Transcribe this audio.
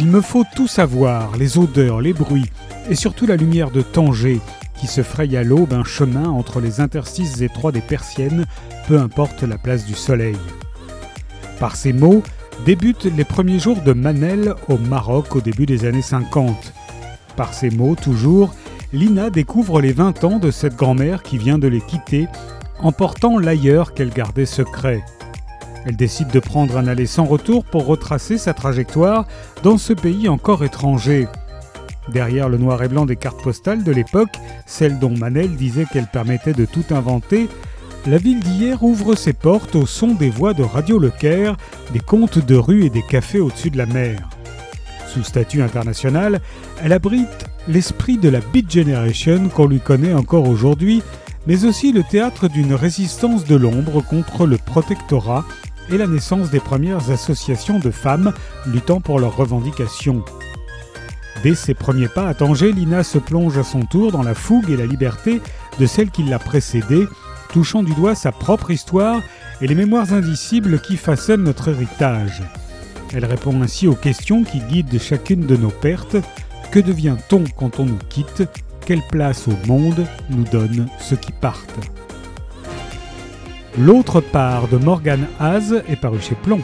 me faut tout savoir, les odeurs, les bruits, et surtout la lumière de Tanger, qui se fraye à l'aube un chemin entre les interstices étroits des persiennes, peu importe la place du soleil. Par ces mots débutent les premiers jours de Manel au Maroc au début des années 50. Par ces mots, toujours, Lina découvre les 20 ans de cette grand-mère qui vient de les quitter, emportant l'ailleurs qu'elle gardait secret. Elle décide de prendre un aller sans retour pour retracer sa trajectoire dans ce pays encore étranger. Derrière le noir et blanc des cartes postales de l'époque, celle dont Manel disait qu'elle permettait de tout inventer, la ville d'hier ouvre ses portes au son des voix de Radio Le Caire, des contes de rue et des cafés au-dessus de la mer. Sous statut international, elle abrite l'esprit de la Beat Generation qu'on lui connaît encore aujourd'hui, mais aussi le théâtre d'une résistance de l'ombre contre le protectorat et la naissance des premières associations de femmes luttant pour leurs revendications. Dès ses premiers pas à Tanger, Lina se plonge à son tour dans la fougue et la liberté de celle qui l'a précédée, touchant du doigt sa propre histoire et les mémoires indicibles qui façonnent notre héritage. Elle répond ainsi aux questions qui guident chacune de nos pertes. Que devient-on quand on nous quitte? Quelle place au monde nous donnent ceux qui partent? L'autre part de Morgan Haas est paru chez Plomb.